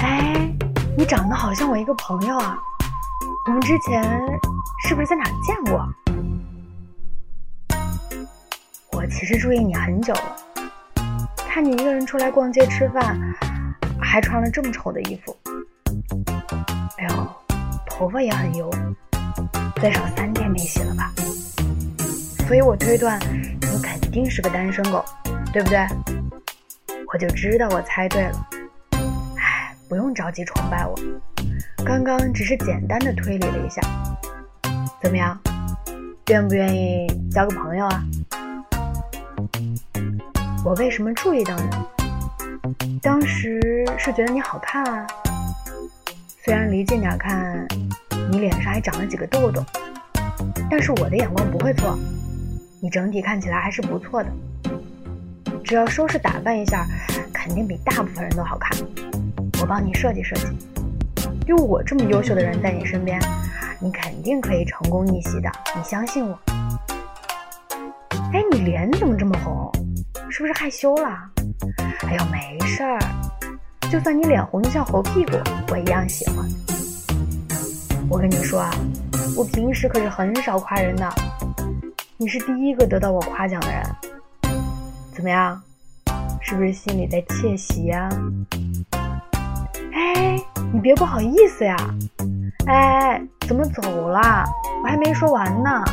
哎，你长得好像我一个朋友啊，我们之前是不是在哪见过？我其实注意你很久了，看你一个人出来逛街吃饭，还穿了这么丑的衣服，哎呦，头发也很油，最少三天没洗了吧？所以我推断你肯定是个单身狗，对不对？我就知道我猜对了。唉，不用着急崇拜我，刚刚只是简单的推理了一下。怎么样，愿不愿意交个朋友啊？我为什么注意到你？当时是觉得你好看啊。虽然离近点看，你脸上还长了几个痘痘，但是我的眼光不会错，你整体看起来还是不错的。只要收拾打扮一下，肯定比大部分人都好看。我帮你设计设计，有我这么优秀的人在你身边，你肯定可以成功逆袭的，你相信我。哎，你脸怎么这么红？是不是害羞了？哎呦，没事儿，就算你脸红的像猴屁股，我一样喜欢。我跟你说啊，我平时可是很少夸人的，你是第一个得到我夸奖的人。怎么样？是不是心里在窃喜呀？哎，你别不好意思呀！哎，怎么走了？我还没说完呢。